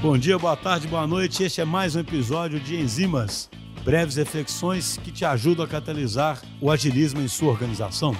Bom dia, boa tarde, boa noite. Este é mais um episódio de Enzimas, breves reflexões que te ajudam a catalisar o agilismo em sua organização.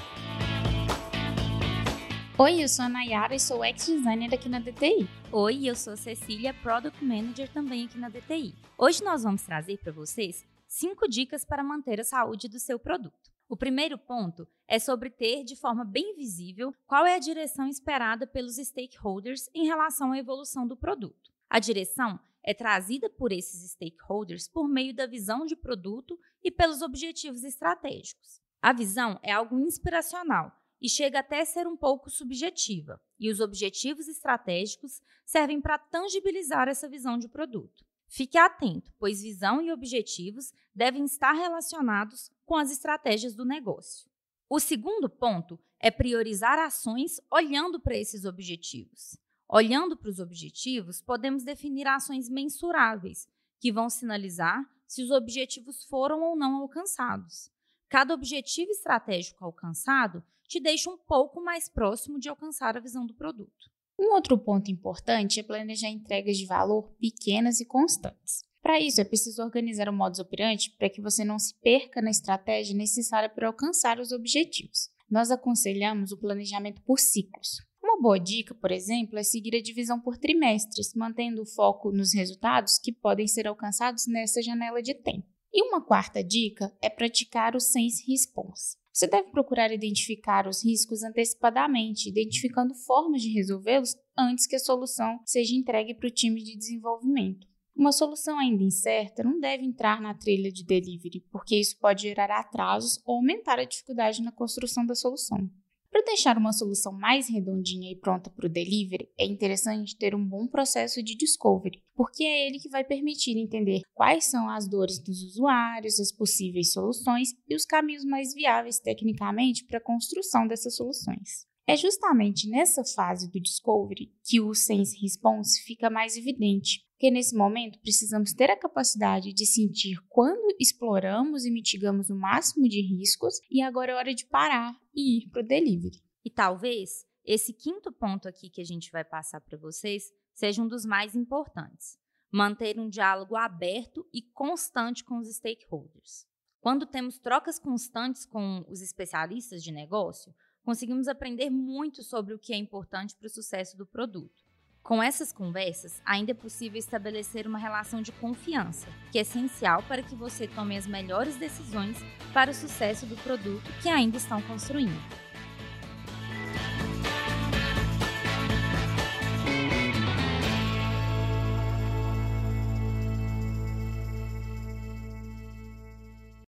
Oi, eu sou a Nayara e sou ex-designer aqui na DTI. Oi, eu sou a Cecília, Product Manager também aqui na DTI. Hoje nós vamos trazer para vocês cinco dicas para manter a saúde do seu produto. O primeiro ponto é sobre ter de forma bem visível qual é a direção esperada pelos stakeholders em relação à evolução do produto. A direção é trazida por esses stakeholders por meio da visão de produto e pelos objetivos estratégicos. A visão é algo inspiracional e chega até ser um pouco subjetiva, e os objetivos estratégicos servem para tangibilizar essa visão de produto. Fique atento, pois visão e objetivos devem estar relacionados com as estratégias do negócio. O segundo ponto é priorizar ações olhando para esses objetivos. Olhando para os objetivos, podemos definir ações mensuráveis, que vão sinalizar se os objetivos foram ou não alcançados. Cada objetivo estratégico alcançado te deixa um pouco mais próximo de alcançar a visão do produto. Um outro ponto importante é planejar entregas de valor pequenas e constantes. Para isso, é preciso organizar o modus operandi para que você não se perca na estratégia necessária para alcançar os objetivos. Nós aconselhamos o planejamento por ciclos. Uma boa dica, por exemplo, é seguir a divisão por trimestres, mantendo o foco nos resultados que podem ser alcançados nessa janela de tempo. E uma quarta dica é praticar o sense response. Você deve procurar identificar os riscos antecipadamente, identificando formas de resolvê-los antes que a solução seja entregue para o time de desenvolvimento. Uma solução ainda incerta não deve entrar na trilha de delivery, porque isso pode gerar atrasos ou aumentar a dificuldade na construção da solução. Para deixar uma solução mais redondinha e pronta para o delivery, é interessante ter um bom processo de discovery, porque é ele que vai permitir entender quais são as dores dos usuários, as possíveis soluções e os caminhos mais viáveis tecnicamente para a construção dessas soluções. É justamente nessa fase do discovery que o sense response fica mais evidente, porque nesse momento precisamos ter a capacidade de sentir quando exploramos e mitigamos o máximo de riscos e agora é hora de parar e ir para o delivery. E talvez esse quinto ponto aqui que a gente vai passar para vocês seja um dos mais importantes. Manter um diálogo aberto e constante com os stakeholders. Quando temos trocas constantes com os especialistas de negócio, conseguimos aprender muito sobre o que é importante para o sucesso do produto. Com essas conversas, ainda é possível estabelecer uma relação de confiança, que é essencial para que você tome as melhores decisões para o sucesso do produto que ainda estão construindo.